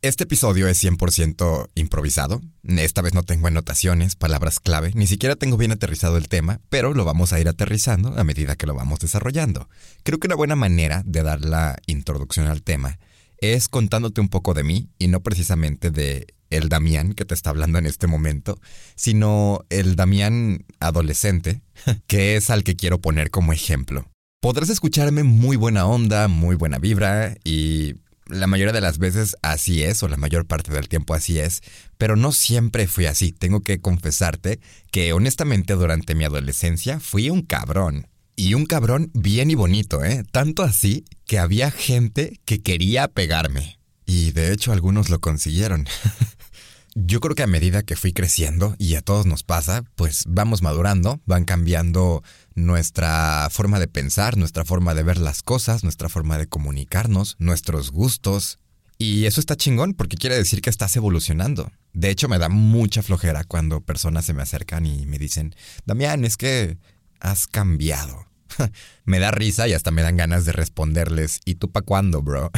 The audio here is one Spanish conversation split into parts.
Este episodio es 100% improvisado. Esta vez no tengo anotaciones, palabras clave, ni siquiera tengo bien aterrizado el tema, pero lo vamos a ir aterrizando a medida que lo vamos desarrollando. Creo que una buena manera de dar la introducción al tema es contándote un poco de mí y no precisamente de el Damián que te está hablando en este momento, sino el Damián adolescente, que es al que quiero poner como ejemplo. Podrás escucharme muy buena onda, muy buena vibra y la mayoría de las veces así es, o la mayor parte del tiempo así es, pero no siempre fui así. Tengo que confesarte que honestamente durante mi adolescencia fui un cabrón. Y un cabrón bien y bonito, ¿eh? Tanto así que había gente que quería pegarme. Y de hecho algunos lo consiguieron. Yo creo que a medida que fui creciendo, y a todos nos pasa, pues vamos madurando, van cambiando nuestra forma de pensar, nuestra forma de ver las cosas, nuestra forma de comunicarnos, nuestros gustos. Y eso está chingón porque quiere decir que estás evolucionando. De hecho, me da mucha flojera cuando personas se me acercan y me dicen, Damián, es que has cambiado. me da risa y hasta me dan ganas de responderles, ¿y tú pa' cuándo, bro?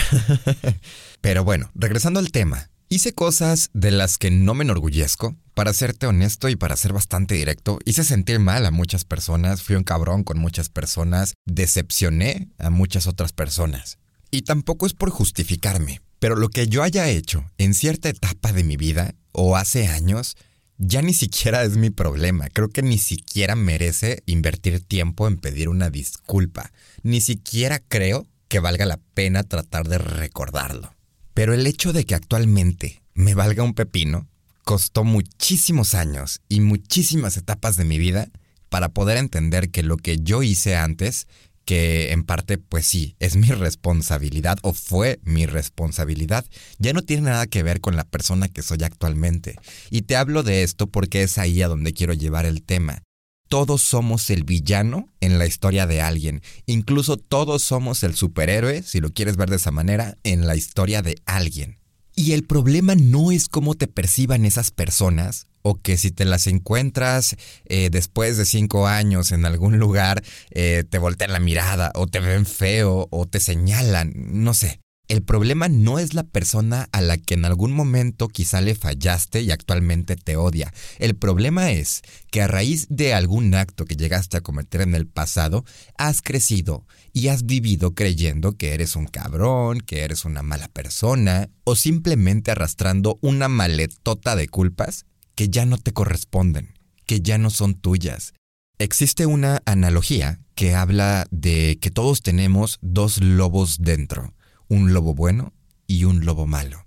Pero bueno, regresando al tema, Hice cosas de las que no me enorgullezco. Para serte honesto y para ser bastante directo, hice sentir mal a muchas personas, fui un cabrón con muchas personas, decepcioné a muchas otras personas. Y tampoco es por justificarme, pero lo que yo haya hecho en cierta etapa de mi vida o hace años, ya ni siquiera es mi problema. Creo que ni siquiera merece invertir tiempo en pedir una disculpa. Ni siquiera creo que valga la pena tratar de recordarlo. Pero el hecho de que actualmente me valga un pepino costó muchísimos años y muchísimas etapas de mi vida para poder entender que lo que yo hice antes, que en parte pues sí, es mi responsabilidad o fue mi responsabilidad, ya no tiene nada que ver con la persona que soy actualmente. Y te hablo de esto porque es ahí a donde quiero llevar el tema todos somos el villano en la historia de alguien. Incluso todos somos el superhéroe, si lo quieres ver de esa manera, en la historia de alguien. Y el problema no es cómo te perciban esas personas, o que si te las encuentras eh, después de cinco años en algún lugar, eh, te voltean la mirada, o te ven feo, o te señalan, no sé. El problema no es la persona a la que en algún momento quizá le fallaste y actualmente te odia. El problema es que a raíz de algún acto que llegaste a cometer en el pasado, has crecido y has vivido creyendo que eres un cabrón, que eres una mala persona o simplemente arrastrando una maletota de culpas que ya no te corresponden, que ya no son tuyas. Existe una analogía que habla de que todos tenemos dos lobos dentro un lobo bueno y un lobo malo.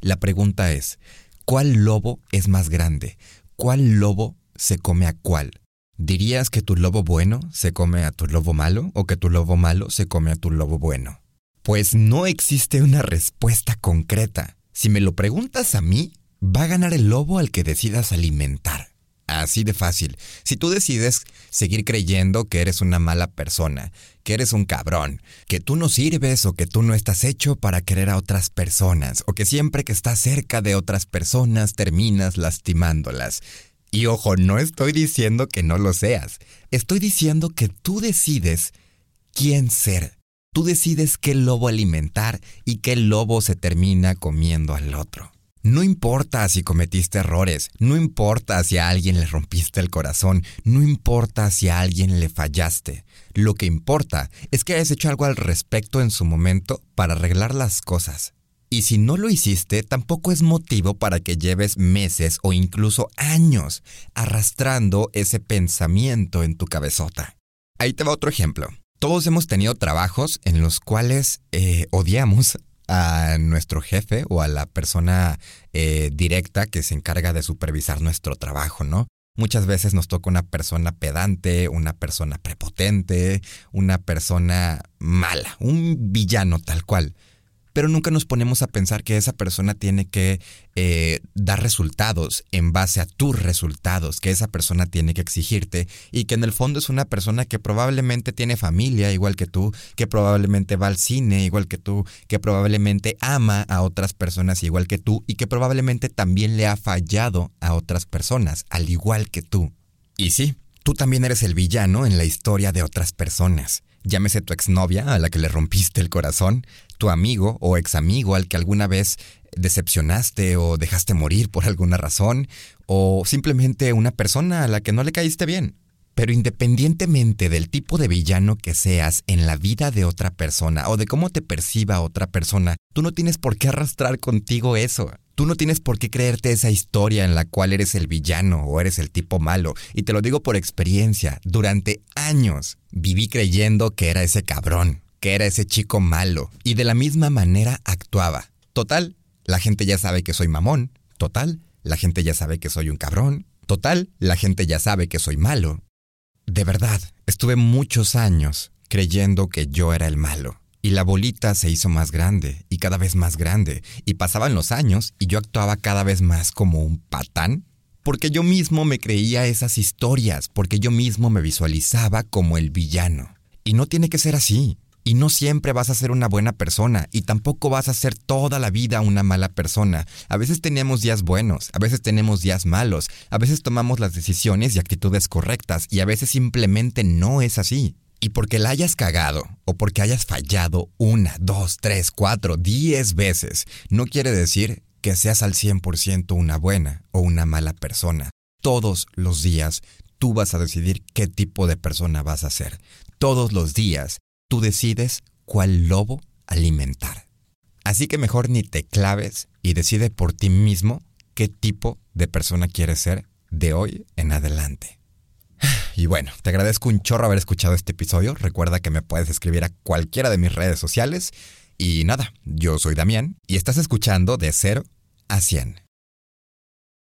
La pregunta es, ¿cuál lobo es más grande? ¿Cuál lobo se come a cuál? ¿Dirías que tu lobo bueno se come a tu lobo malo o que tu lobo malo se come a tu lobo bueno? Pues no existe una respuesta concreta. Si me lo preguntas a mí, va a ganar el lobo al que decidas alimentar. Así de fácil. Si tú decides seguir creyendo que eres una mala persona, que eres un cabrón, que tú no sirves o que tú no estás hecho para querer a otras personas, o que siempre que estás cerca de otras personas terminas lastimándolas. Y ojo, no estoy diciendo que no lo seas. Estoy diciendo que tú decides quién ser. Tú decides qué lobo alimentar y qué lobo se termina comiendo al otro. No importa si cometiste errores, no importa si a alguien le rompiste el corazón, no importa si a alguien le fallaste. Lo que importa es que hayas hecho algo al respecto en su momento para arreglar las cosas. Y si no lo hiciste, tampoco es motivo para que lleves meses o incluso años arrastrando ese pensamiento en tu cabezota. Ahí te va otro ejemplo. Todos hemos tenido trabajos en los cuales eh, odiamos a nuestro jefe o a la persona eh, directa que se encarga de supervisar nuestro trabajo, ¿no? Muchas veces nos toca una persona pedante, una persona prepotente, una persona mala, un villano tal cual pero nunca nos ponemos a pensar que esa persona tiene que eh, dar resultados en base a tus resultados, que esa persona tiene que exigirte y que en el fondo es una persona que probablemente tiene familia igual que tú, que probablemente va al cine igual que tú, que probablemente ama a otras personas igual que tú y que probablemente también le ha fallado a otras personas, al igual que tú. Y sí, tú también eres el villano en la historia de otras personas. Llámese tu exnovia a la que le rompiste el corazón, tu amigo o ex amigo al que alguna vez decepcionaste o dejaste morir por alguna razón, o simplemente una persona a la que no le caíste bien. Pero independientemente del tipo de villano que seas en la vida de otra persona o de cómo te perciba otra persona, tú no tienes por qué arrastrar contigo eso. Tú no tienes por qué creerte esa historia en la cual eres el villano o eres el tipo malo. Y te lo digo por experiencia. Durante años viví creyendo que era ese cabrón, que era ese chico malo. Y de la misma manera actuaba. Total, la gente ya sabe que soy mamón. Total, la gente ya sabe que soy un cabrón. Total, la gente ya sabe que soy malo. De verdad, estuve muchos años creyendo que yo era el malo. Y la bolita se hizo más grande y cada vez más grande. Y pasaban los años y yo actuaba cada vez más como un patán. Porque yo mismo me creía esas historias, porque yo mismo me visualizaba como el villano. Y no tiene que ser así. Y no siempre vas a ser una buena persona y tampoco vas a ser toda la vida una mala persona. A veces tenemos días buenos, a veces tenemos días malos, a veces tomamos las decisiones y actitudes correctas y a veces simplemente no es así. Y porque la hayas cagado o porque hayas fallado una, dos, tres, cuatro, diez veces, no quiere decir que seas al 100% una buena o una mala persona. Todos los días tú vas a decidir qué tipo de persona vas a ser. Todos los días tú decides cuál lobo alimentar. Así que mejor ni te claves y decide por ti mismo qué tipo de persona quieres ser de hoy en adelante. Y bueno, te agradezco un chorro haber escuchado este episodio. Recuerda que me puedes escribir a cualquiera de mis redes sociales. Y nada, yo soy Damián y estás escuchando de 0 a 100.